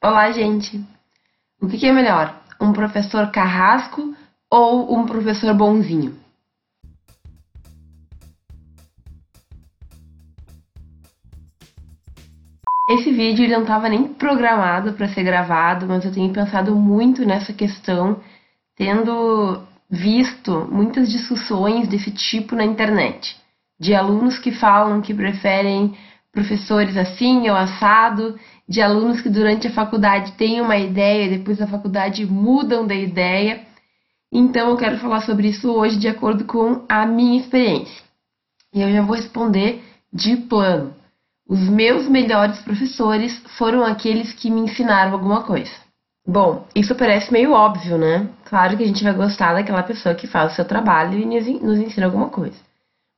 Olá, gente! O que é melhor, um professor carrasco ou um professor bonzinho? Esse vídeo ele não estava nem programado para ser gravado, mas eu tenho pensado muito nessa questão, tendo visto muitas discussões desse tipo na internet, de alunos que falam que preferem professores assim ou assado, de alunos que durante a faculdade têm uma ideia e depois da faculdade mudam da ideia. Então eu quero falar sobre isso hoje de acordo com a minha experiência. E eu já vou responder de plano. Os meus melhores professores foram aqueles que me ensinaram alguma coisa. Bom, isso parece meio óbvio, né? Claro que a gente vai gostar daquela pessoa que faz o seu trabalho e nos ensina alguma coisa.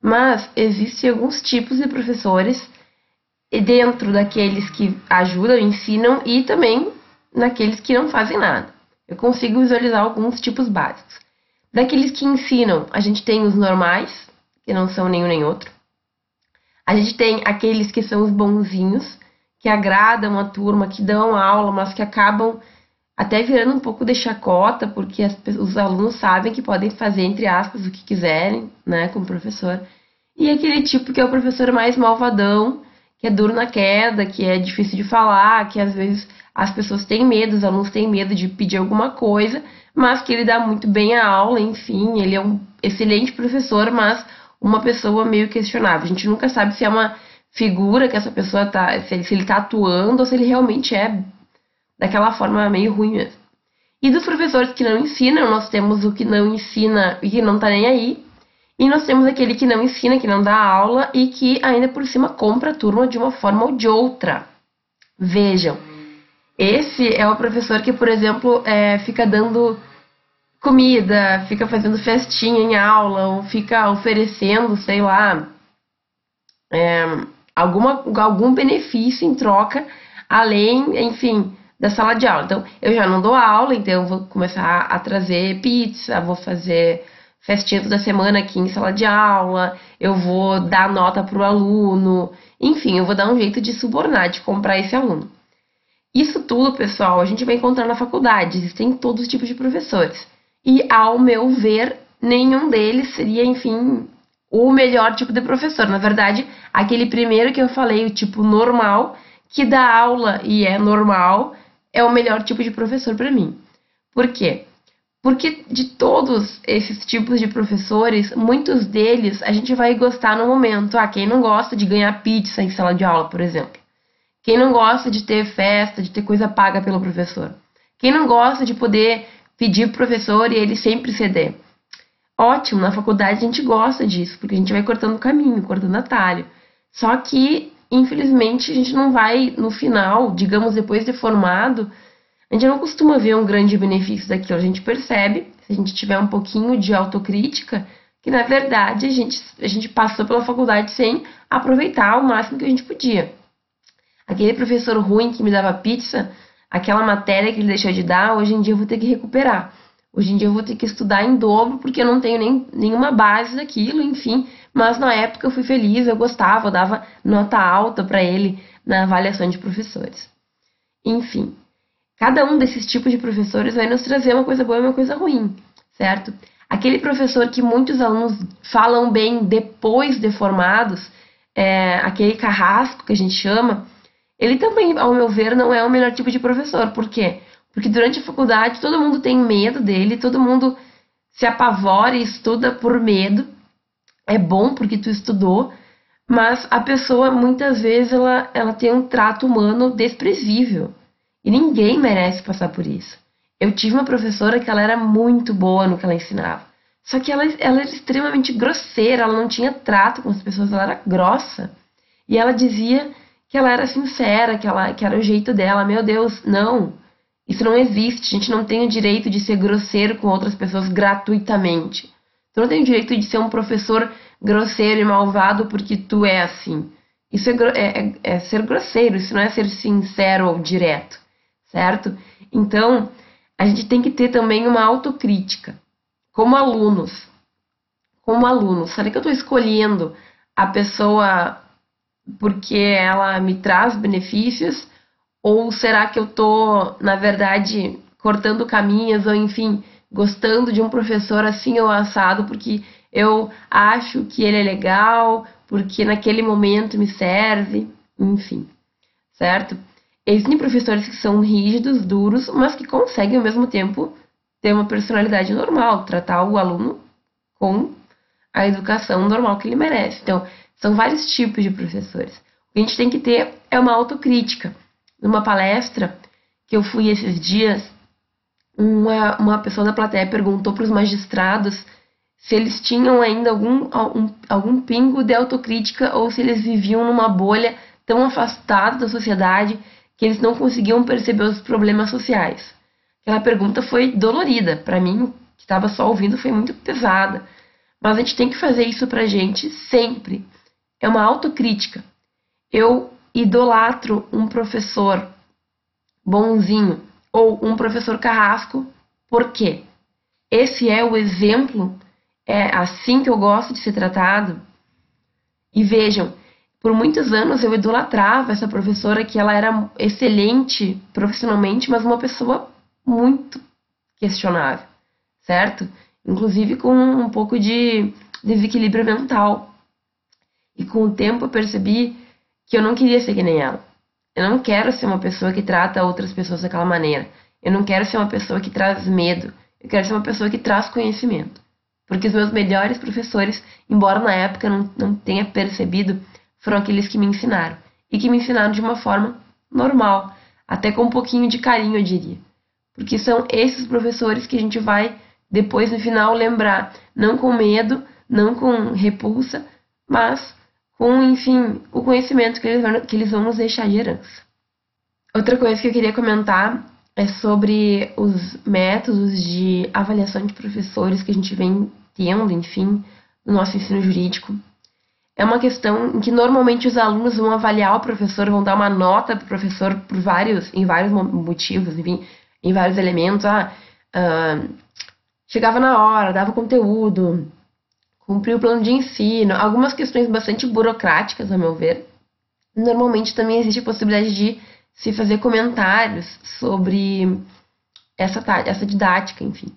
Mas existem alguns tipos de professores dentro daqueles que ajudam, ensinam e também naqueles que não fazem nada. Eu consigo visualizar alguns tipos básicos. Daqueles que ensinam, a gente tem os normais, que não são nenhum nem outro. A gente tem aqueles que são os bonzinhos, que agradam a turma, que dão aula, mas que acabam até virando um pouco de chacota, porque as, os alunos sabem que podem fazer, entre aspas, o que quiserem, né, como professor. E aquele tipo que é o professor mais malvadão, que é duro na queda, que é difícil de falar, que às vezes as pessoas têm medo, os alunos têm medo de pedir alguma coisa, mas que ele dá muito bem a aula, enfim, ele é um excelente professor, mas uma pessoa meio questionável. A gente nunca sabe se é uma figura que essa pessoa tá, se ele, se ele tá atuando ou se ele realmente é daquela forma meio ruim mesmo. E dos professores que não ensinam, nós temos o que não ensina e que não tá nem aí, e nós temos aquele que não ensina, que não dá aula e que ainda por cima compra a turma de uma forma ou de outra. Vejam, esse é o professor que, por exemplo, é, fica dando comida, fica fazendo festinha em aula, ou fica oferecendo, sei lá, é, alguma, algum benefício em troca, além, enfim, da sala de aula. Então, eu já não dou aula, então vou começar a trazer pizza, vou fazer festinha toda semana aqui em sala de aula, eu vou dar nota para o aluno, enfim, eu vou dar um jeito de subornar, de comprar esse aluno. Isso tudo, pessoal, a gente vai encontrar na faculdade, existem todos os tipos de professores. E, ao meu ver, nenhum deles seria, enfim, o melhor tipo de professor. Na verdade, aquele primeiro que eu falei, o tipo normal, que dá aula e é normal, é o melhor tipo de professor para mim. Por quê? Porque de todos esses tipos de professores, muitos deles a gente vai gostar no momento. Ah, quem não gosta de ganhar pizza em sala de aula, por exemplo? Quem não gosta de ter festa, de ter coisa paga pelo professor? Quem não gosta de poder pedir pro professor e ele sempre ceder? Ótimo, na faculdade a gente gosta disso, porque a gente vai cortando caminho, cortando atalho. Só que, infelizmente, a gente não vai, no final, digamos, depois de formado, a gente não costuma ver um grande benefício daquilo. A gente percebe, se a gente tiver um pouquinho de autocrítica, que na verdade a gente, a gente passou pela faculdade sem aproveitar o máximo que a gente podia. Aquele professor ruim que me dava pizza, aquela matéria que ele deixou de dar, hoje em dia eu vou ter que recuperar. Hoje em dia eu vou ter que estudar em dobro porque eu não tenho nem, nenhuma base daquilo, enfim. Mas na época eu fui feliz, eu gostava, eu dava nota alta para ele na avaliação de professores. Enfim, Cada um desses tipos de professores vai nos trazer uma coisa boa e uma coisa ruim, certo? Aquele professor que muitos alunos falam bem depois de formados, é, aquele carrasco que a gente chama, ele também, ao meu ver, não é o melhor tipo de professor. Por quê? Porque durante a faculdade todo mundo tem medo dele, todo mundo se apavora e estuda por medo. É bom porque tu estudou, mas a pessoa muitas vezes ela, ela tem um trato humano desprezível. E ninguém merece passar por isso. Eu tive uma professora que ela era muito boa no que ela ensinava. Só que ela, ela era extremamente grosseira, ela não tinha trato com as pessoas, ela era grossa. E ela dizia que ela era sincera, que, ela, que era o jeito dela. Meu Deus, não. Isso não existe. A gente não tem o direito de ser grosseiro com outras pessoas gratuitamente. Tu não tem o direito de ser um professor grosseiro e malvado porque tu é assim. Isso é, é, é, é ser grosseiro, isso não é ser sincero ou direto certo? Então, a gente tem que ter também uma autocrítica. Como alunos, como alunos, será que eu estou escolhendo a pessoa porque ela me traz benefícios Ou será que eu tô, na verdade, cortando caminhos ou enfim, gostando de um professor assim ou assado porque eu acho que ele é legal, porque naquele momento me serve, enfim, certo? Existem professores que são rígidos, duros, mas que conseguem ao mesmo tempo ter uma personalidade normal, tratar o aluno com a educação normal que ele merece. Então, são vários tipos de professores. O que a gente tem que ter é uma autocrítica. Numa palestra que eu fui esses dias, uma, uma pessoa da plateia perguntou para os magistrados se eles tinham ainda algum, algum, algum pingo de autocrítica ou se eles viviam numa bolha tão afastada da sociedade que eles não conseguiam perceber os problemas sociais. Aquela pergunta foi dolorida. Para mim, que estava só ouvindo, foi muito pesada. Mas a gente tem que fazer isso pra gente sempre. É uma autocrítica. Eu idolatro um professor bonzinho ou um professor carrasco, por quê? Esse é o exemplo, é assim que eu gosto de ser tratado. E vejam, por muitos anos eu idolatrava essa professora que ela era excelente profissionalmente, mas uma pessoa muito questionável, certo? Inclusive com um pouco de desequilíbrio mental. E com o tempo eu percebi que eu não queria ser que nem ela. Eu não quero ser uma pessoa que trata outras pessoas daquela maneira. Eu não quero ser uma pessoa que traz medo. Eu quero ser uma pessoa que traz conhecimento. Porque os meus melhores professores, embora na época eu não, não tenha percebido, foram aqueles que me ensinaram. E que me ensinaram de uma forma normal, até com um pouquinho de carinho, eu diria. Porque são esses professores que a gente vai depois no final lembrar, não com medo, não com repulsa, mas com, enfim, o conhecimento que eles, vão, que eles vão nos deixar de herança. Outra coisa que eu queria comentar é sobre os métodos de avaliação de professores que a gente vem tendo, enfim, no nosso ensino jurídico. É uma questão em que normalmente os alunos vão avaliar o professor, vão dar uma nota para o professor por vários, em vários motivos, enfim, em vários elementos. Ah, uh, chegava na hora, dava conteúdo, cumprir o plano de ensino, algumas questões bastante burocráticas, a meu ver. Normalmente também existe a possibilidade de se fazer comentários sobre essa, essa didática, enfim.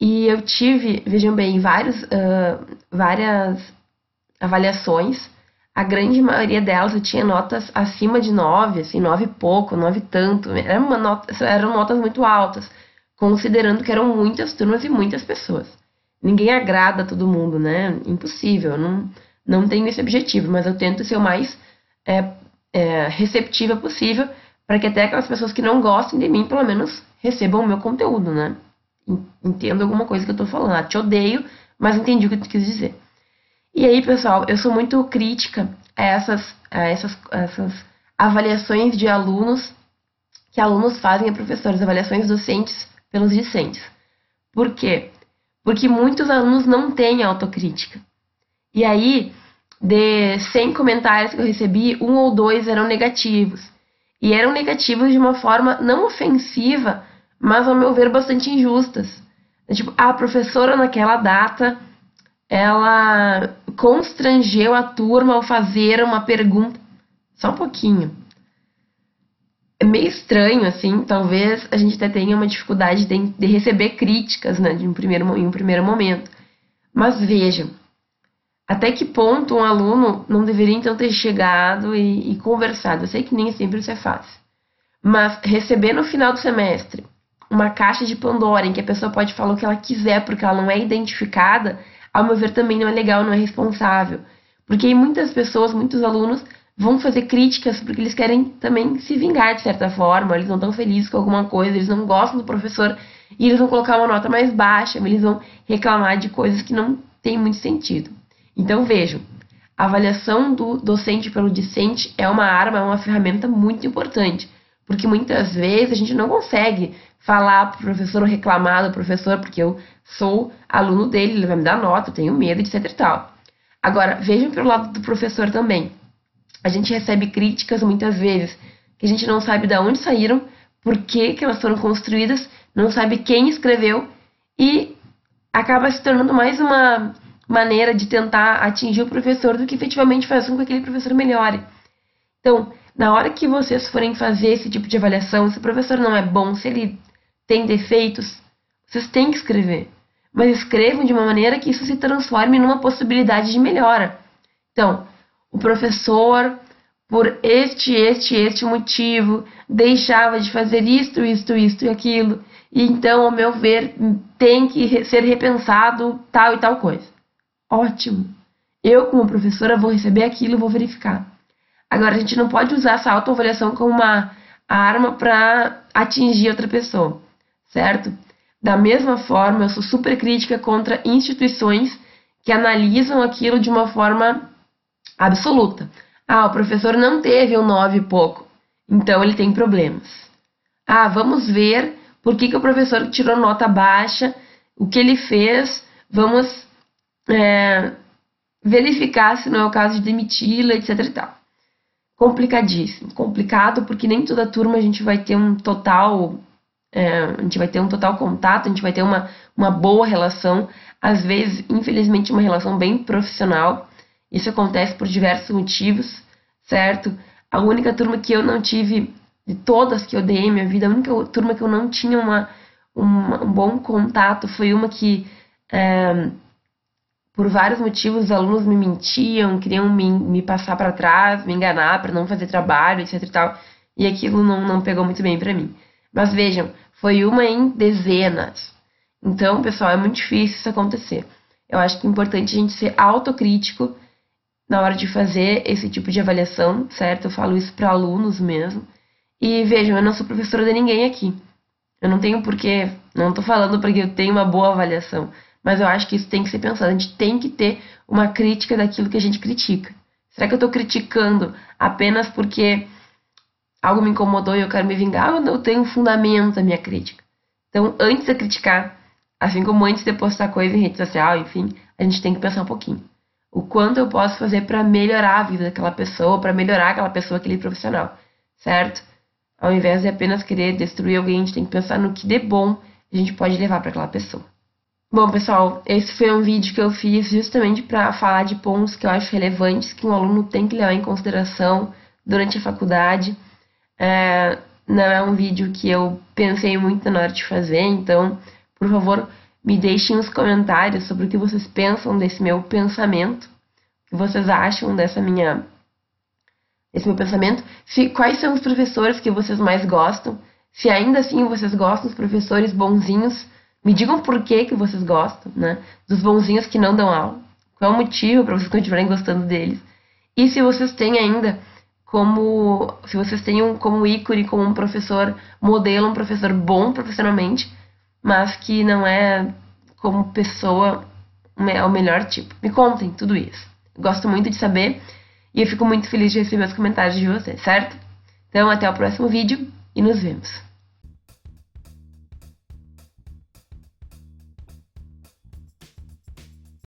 E eu tive, vejam bem, vários, uh, várias avaliações. A grande maioria delas eu tinha notas acima de 9, assim, 9 e pouco, 9 e tanto. Eram, uma nota, eram notas muito altas, considerando que eram muitas turmas e muitas pessoas ninguém agrada a todo mundo, né? Impossível, eu não, não tenho esse objetivo, mas eu tento ser o mais é, é, receptiva possível para que até aquelas pessoas que não gostem de mim, pelo menos, recebam o meu conteúdo, né? Entendo alguma coisa que eu tô falando. Ah, te odeio, mas entendi o que tu quis dizer. E aí, pessoal, eu sou muito crítica a essas, a essas, a essas avaliações de alunos que alunos fazem a professores, avaliações docentes pelos discentes. Por quê? porque muitos alunos não têm autocrítica. E aí, de 100 comentários que eu recebi, um ou dois eram negativos. E eram negativos de uma forma não ofensiva, mas ao meu ver bastante injustas. Tipo, a professora naquela data, ela constrangeu a turma ao fazer uma pergunta. Só um pouquinho é meio estranho, assim, talvez a gente até tenha uma dificuldade de, de receber críticas, né, de um primeiro, em um primeiro momento. Mas vejam, até que ponto um aluno não deveria então ter chegado e, e conversado? Eu sei que nem sempre isso é fácil. Mas receber no final do semestre uma caixa de Pandora em que a pessoa pode falar o que ela quiser porque ela não é identificada, ao meu ver também não é legal, não é responsável. Porque muitas pessoas, muitos alunos vão fazer críticas porque eles querem também se vingar de certa forma, eles não estão felizes com alguma coisa, eles não gostam do professor e eles vão colocar uma nota mais baixa, eles vão reclamar de coisas que não têm muito sentido. Então vejam, a avaliação do docente pelo discente é uma arma, é uma ferramenta muito importante, porque muitas vezes a gente não consegue falar para o professor ou reclamar do professor, porque eu sou aluno dele, ele vai me dar nota, eu tenho medo, etc e tal. Agora, vejam pelo lado do professor também a gente recebe críticas muitas vezes que a gente não sabe de onde saíram, por que, que elas foram construídas, não sabe quem escreveu e acaba se tornando mais uma maneira de tentar atingir o professor do que efetivamente fazer com que aquele professor melhore. Então, Na hora que vocês forem fazer esse tipo de avaliação, se o professor não é bom, se ele tem defeitos, vocês têm que escrever. Mas escrevam de uma maneira que isso se transforme numa possibilidade de melhora. Então, o professor, por este, este, este motivo, deixava de fazer isto, isto, isto e aquilo. E então, ao meu ver, tem que ser repensado tal e tal coisa. Ótimo. Eu, como professora, vou receber aquilo e vou verificar. Agora, a gente não pode usar essa autoavaliação como uma arma para atingir outra pessoa, certo? Da mesma forma, eu sou super crítica contra instituições que analisam aquilo de uma forma absoluta. Ah, o professor não teve um 9 e pouco, então ele tem problemas. Ah, vamos ver por que, que o professor tirou nota baixa, o que ele fez, vamos é, verificar se não é o caso de demiti-la, etc e tal complicadíssimo. Complicado porque nem toda turma a gente vai ter um total. É, a gente vai ter um total contato, a gente vai ter uma, uma boa relação, às vezes, infelizmente, uma relação bem profissional. Isso acontece por diversos motivos, certo? A única turma que eu não tive, de todas que eu dei minha vida, a única turma que eu não tinha uma, uma um bom contato foi uma que. É, por vários motivos, os alunos me mentiam, queriam me, me passar para trás, me enganar para não fazer trabalho, etc e tal. E aquilo não, não pegou muito bem para mim. Mas vejam, foi uma em dezenas. Então, pessoal, é muito difícil isso acontecer. Eu acho que é importante a gente ser autocrítico na hora de fazer esse tipo de avaliação, certo? Eu falo isso para alunos mesmo. E vejam, eu não sou professora de ninguém aqui. Eu não tenho porquê, não tô falando porque eu tenho uma boa avaliação. Mas eu acho que isso tem que ser pensado. A gente tem que ter uma crítica daquilo que a gente critica. Será que eu estou criticando apenas porque algo me incomodou e eu quero me vingar ou eu tenho um fundamento a minha crítica? Então, antes de criticar, assim como antes de postar coisa em rede social, enfim, a gente tem que pensar um pouquinho. O quanto eu posso fazer para melhorar a vida daquela pessoa, para melhorar aquela pessoa, aquele profissional, certo? Ao invés de apenas querer destruir alguém, a gente tem que pensar no que de bom a gente pode levar para aquela pessoa. Bom, pessoal, esse foi um vídeo que eu fiz justamente para falar de pontos que eu acho relevantes que um aluno tem que levar em consideração durante a faculdade. É, não é um vídeo que eu pensei muito na hora de fazer, então, por favor, me deixem nos comentários sobre o que vocês pensam desse meu pensamento, o que vocês acham dessa minha esse meu pensamento, se, quais são os professores que vocês mais gostam, se ainda assim vocês gostam dos professores bonzinhos me digam por que, que vocês gostam, né? Dos bonzinhos que não dão aula. Qual é o motivo para vocês continuarem gostando deles? E se vocês têm ainda como. Se vocês têm como ícone, como um professor modelo, um professor bom profissionalmente, mas que não é como pessoa é o melhor tipo. Me contem tudo isso. gosto muito de saber e eu fico muito feliz de receber os comentários de vocês, certo? Então, até o próximo vídeo e nos vemos.